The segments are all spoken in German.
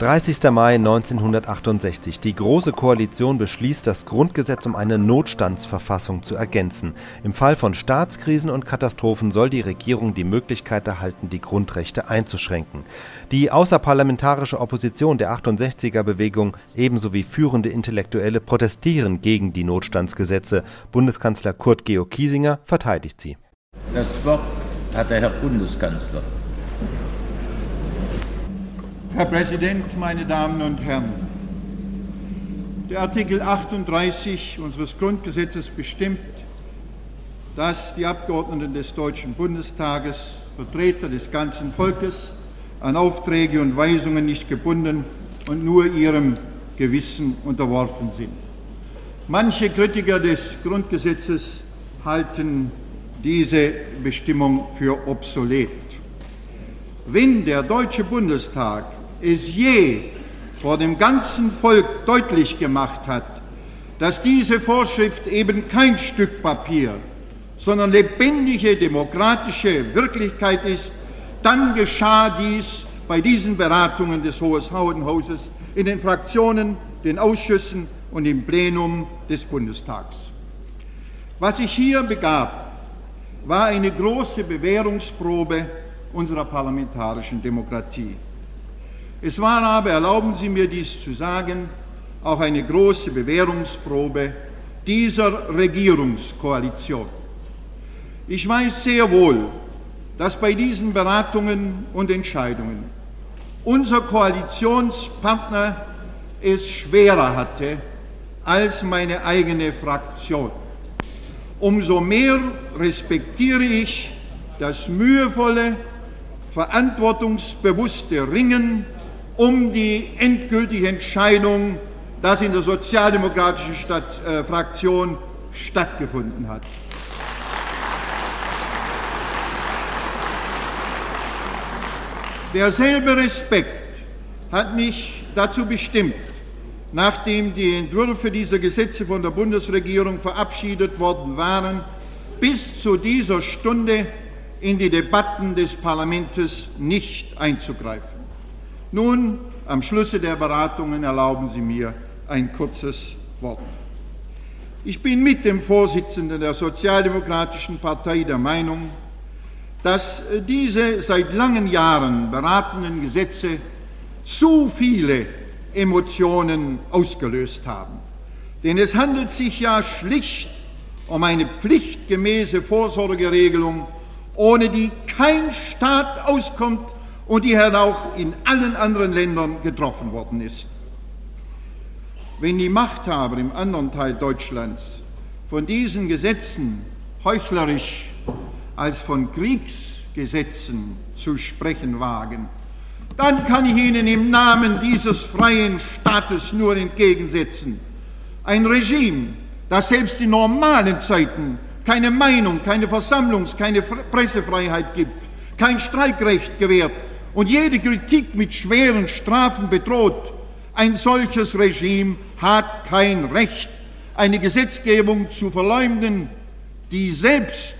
30. Mai 1968. Die Große Koalition beschließt, das Grundgesetz um eine Notstandsverfassung zu ergänzen. Im Fall von Staatskrisen und Katastrophen soll die Regierung die Möglichkeit erhalten, die Grundrechte einzuschränken. Die außerparlamentarische Opposition der 68er-Bewegung ebenso wie führende Intellektuelle protestieren gegen die Notstandsgesetze. Bundeskanzler Kurt Georg Kiesinger verteidigt sie. Das Wort hat der Herr Bundeskanzler. Herr Präsident, meine Damen und Herren! Der Artikel 38 unseres Grundgesetzes bestimmt, dass die Abgeordneten des Deutschen Bundestages, Vertreter des ganzen Volkes, an Aufträge und Weisungen nicht gebunden und nur ihrem Gewissen unterworfen sind. Manche Kritiker des Grundgesetzes halten diese Bestimmung für obsolet. Wenn der Deutsche Bundestag es je vor dem ganzen Volk deutlich gemacht hat, dass diese Vorschrift eben kein Stück Papier, sondern lebendige demokratische Wirklichkeit ist, dann geschah dies bei diesen Beratungen des Hohen Hauses in den Fraktionen, den Ausschüssen und im Plenum des Bundestags. Was sich hier begab, war eine große Bewährungsprobe unserer parlamentarischen Demokratie. Es war aber, erlauben Sie mir dies zu sagen, auch eine große Bewährungsprobe dieser Regierungskoalition. Ich weiß sehr wohl, dass bei diesen Beratungen und Entscheidungen unser Koalitionspartner es schwerer hatte als meine eigene Fraktion. Umso mehr respektiere ich das mühevolle, verantwortungsbewusste Ringen um die endgültige Entscheidung, das in der sozialdemokratischen Stadt, äh, Fraktion stattgefunden hat. Derselbe Respekt hat mich dazu bestimmt, nachdem die Entwürfe dieser Gesetze von der Bundesregierung verabschiedet worden waren, bis zu dieser Stunde in die Debatten des Parlaments nicht einzugreifen. Nun, am Schlusse der Beratungen erlauben Sie mir ein kurzes Wort. Ich bin mit dem Vorsitzenden der Sozialdemokratischen Partei der Meinung, dass diese seit langen Jahren beratenen Gesetze zu viele Emotionen ausgelöst haben. Denn es handelt sich ja schlicht um eine pflichtgemäße Vorsorgeregelung, ohne die kein Staat auskommt und die halt auch in allen anderen Ländern getroffen worden ist. Wenn die Machthaber im anderen Teil Deutschlands von diesen Gesetzen heuchlerisch als von Kriegsgesetzen zu sprechen wagen, dann kann ich Ihnen im Namen dieses freien Staates nur entgegensetzen. Ein Regime, das selbst in normalen Zeiten keine Meinung, keine Versammlungs-, keine Pressefreiheit gibt, kein Streikrecht gewährt, und jede Kritik mit schweren Strafen bedroht. Ein solches Regime hat kein Recht, eine Gesetzgebung zu verleumden, die selbst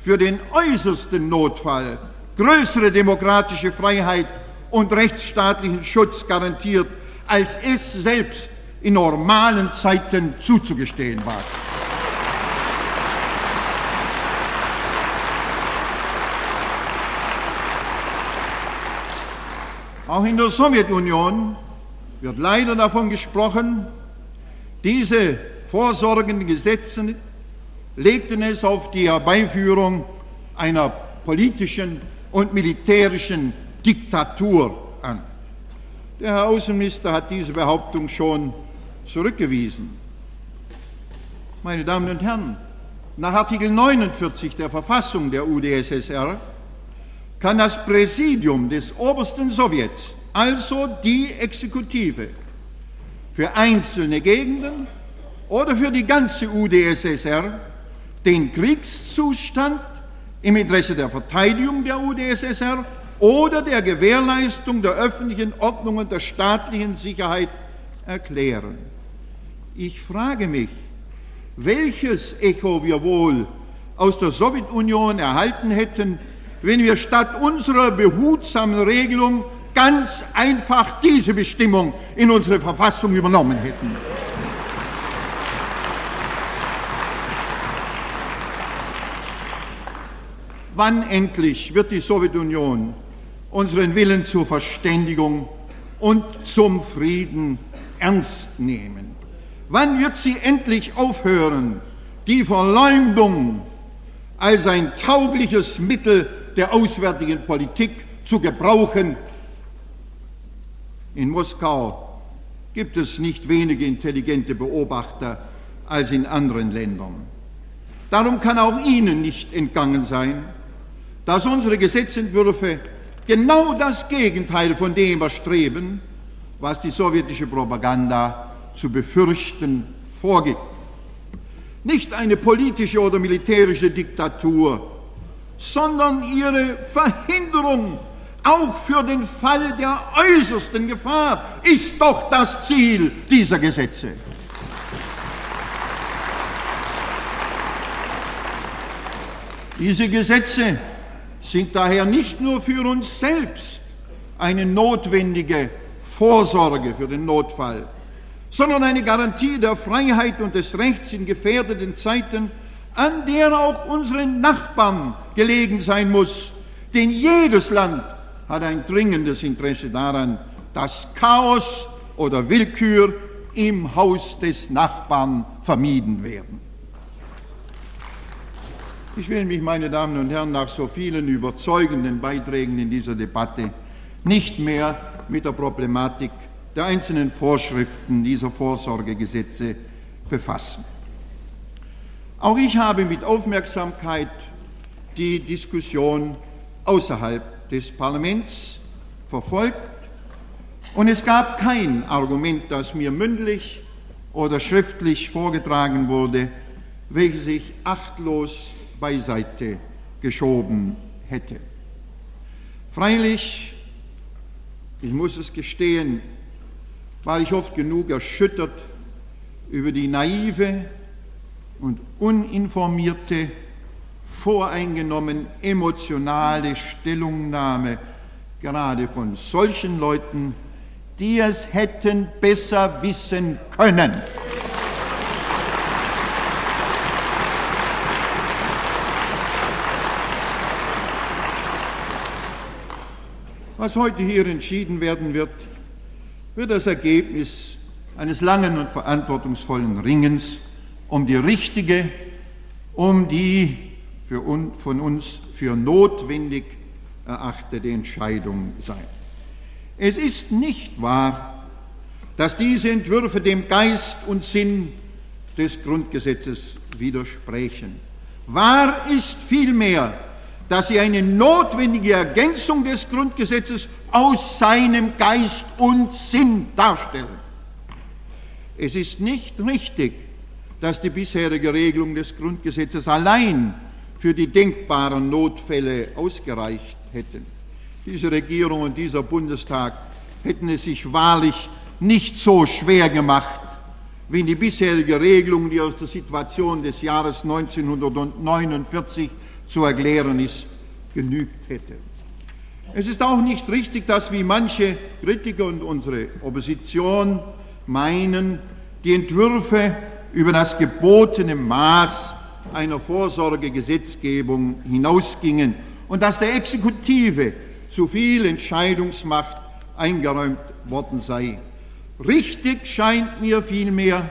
für den äußersten Notfall größere demokratische Freiheit und rechtsstaatlichen Schutz garantiert, als es selbst in normalen Zeiten zuzugestehen war. Auch in der Sowjetunion wird leider davon gesprochen, diese vorsorgenden Gesetze legten es auf die Herbeiführung einer politischen und militärischen Diktatur an. Der Herr Außenminister hat diese Behauptung schon zurückgewiesen. Meine Damen und Herren, nach Artikel 49 der Verfassung der UdSSR kann das Präsidium des obersten Sowjets, also die Exekutive, für einzelne Gegenden oder für die ganze UdSSR den Kriegszustand im Interesse der Verteidigung der UdSSR oder der Gewährleistung der öffentlichen Ordnung und der staatlichen Sicherheit erklären. Ich frage mich, welches Echo wir wohl aus der Sowjetunion erhalten hätten, wenn wir statt unserer behutsamen Regelung ganz einfach diese Bestimmung in unsere Verfassung übernommen hätten. Wann endlich wird die Sowjetunion unseren Willen zur Verständigung und zum Frieden ernst nehmen? Wann wird sie endlich aufhören, die Verleumdung als ein taugliches Mittel der auswärtigen Politik zu gebrauchen? In Moskau gibt es nicht wenige intelligente Beobachter als in anderen Ländern. Darum kann auch Ihnen nicht entgangen sein, dass unsere Gesetzentwürfe genau das Gegenteil von dem erstreben, was die sowjetische Propaganda zu befürchten vorgibt. Nicht eine politische oder militärische Diktatur, sondern ihre Verhinderung auch für den Fall der äußersten Gefahr ist doch das Ziel dieser Gesetze. Diese Gesetze sind daher nicht nur für uns selbst eine notwendige Vorsorge für den Notfall, sondern eine Garantie der Freiheit und des Rechts in gefährdeten Zeiten, an der auch unseren Nachbarn gelegen sein muss. Denn jedes Land hat ein dringendes Interesse daran, dass Chaos oder Willkür im Haus des Nachbarn vermieden werden. Ich will mich, meine Damen und Herren, nach so vielen überzeugenden Beiträgen in dieser Debatte nicht mehr mit der Problematik der einzelnen Vorschriften dieser Vorsorgegesetze befassen. Auch ich habe mit Aufmerksamkeit die Diskussion außerhalb des Parlaments verfolgt und es gab kein Argument, das mir mündlich oder schriftlich vorgetragen wurde, welches ich achtlos beiseite geschoben hätte. Freilich, ich muss es gestehen, war ich oft genug erschüttert über die naive und uninformierte, voreingenommen emotionale Stellungnahme gerade von solchen Leuten, die es hätten besser wissen können. Was heute hier entschieden werden wird, wird das Ergebnis eines langen und verantwortungsvollen Ringens um die richtige, um die für un, von uns für notwendig erachtete Entscheidung sein. Es ist nicht wahr, dass diese Entwürfe dem Geist und Sinn des Grundgesetzes widersprechen. Wahr ist vielmehr, dass sie eine notwendige Ergänzung des Grundgesetzes aus seinem Geist und Sinn darstellen. Es ist nicht richtig, dass die bisherige Regelung des Grundgesetzes allein für die denkbaren Notfälle ausgereicht hätten. Diese Regierung und dieser Bundestag hätten es sich wahrlich nicht so schwer gemacht, wie die bisherige Regelung, die aus der Situation des Jahres 1949 zu erklären ist, genügt hätte. Es ist auch nicht richtig, dass wie manche Kritiker und unsere Opposition meinen, die Entwürfe über das gebotene Maß einer Vorsorgegesetzgebung hinausgingen und dass der Exekutive zu viel Entscheidungsmacht eingeräumt worden sei. Richtig scheint mir vielmehr,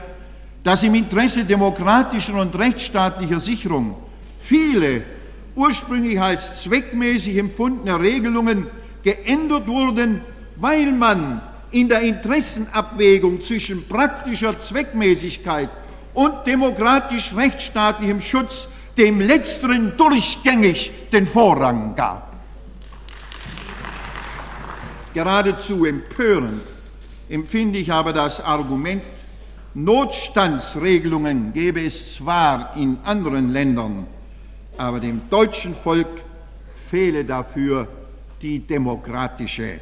dass im Interesse demokratischer und rechtsstaatlicher Sicherung viele ursprünglich als zweckmäßig empfundene Regelungen geändert wurden, weil man in der Interessenabwägung zwischen praktischer Zweckmäßigkeit und demokratisch-rechtsstaatlichem Schutz dem Letzteren durchgängig den Vorrang gab. Geradezu empörend empfinde ich aber das Argument, Notstandsregelungen gäbe es zwar in anderen Ländern, aber dem deutschen Volk fehle dafür die demokratische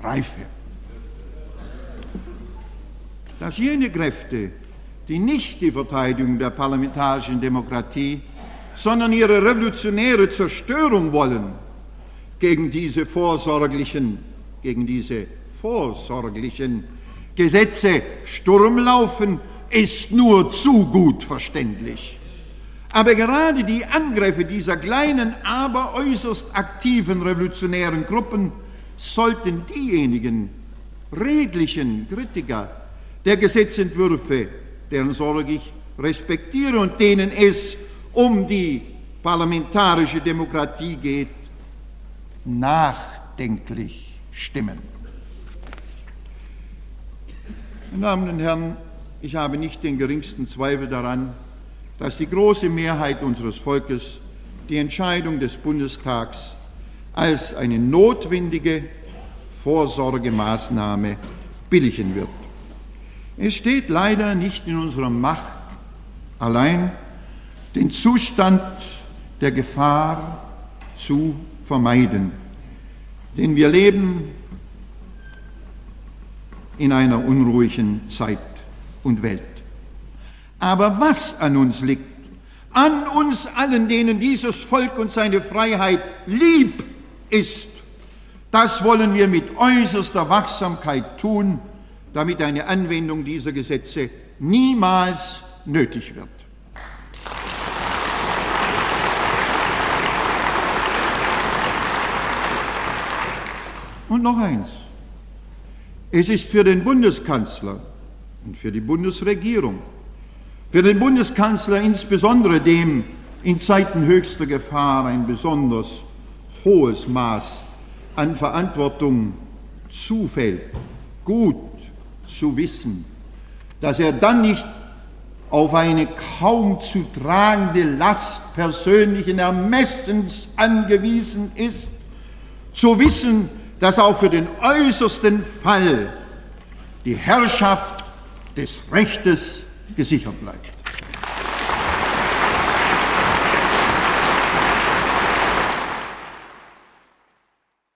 Reife. Dass jene Kräfte, die nicht die Verteidigung der parlamentarischen Demokratie, sondern ihre revolutionäre Zerstörung wollen, gegen diese vorsorglichen gegen diese vorsorglichen Gesetze Sturm laufen, ist nur zu gut verständlich. Aber gerade die Angriffe dieser kleinen, aber äußerst aktiven revolutionären Gruppen sollten diejenigen redlichen Kritiker der Gesetzentwürfe, deren Sorge ich respektiere und denen es um die parlamentarische Demokratie geht, nachdenklich stimmen. Meine Damen und Herren, ich habe nicht den geringsten Zweifel daran, dass die große Mehrheit unseres Volkes die Entscheidung des Bundestags als eine notwendige Vorsorgemaßnahme billigen wird. Es steht leider nicht in unserer Macht, allein den Zustand der Gefahr zu vermeiden. Denn wir leben in einer unruhigen Zeit und Welt. Aber was an uns liegt, an uns allen, denen dieses Volk und seine Freiheit lieb ist, das wollen wir mit äußerster Wachsamkeit tun, damit eine Anwendung dieser Gesetze niemals nötig wird. Und noch eins. Es ist für den Bundeskanzler und für die Bundesregierung, für den Bundeskanzler insbesondere, dem in Zeiten höchster Gefahr ein besonders hohes Maß an Verantwortung zufällt, gut zu wissen, dass er dann nicht auf eine kaum zu tragende Last persönlichen Ermessens angewiesen ist, zu wissen, dass auch für den äußersten Fall die Herrschaft des Rechtes gesichert bleibt.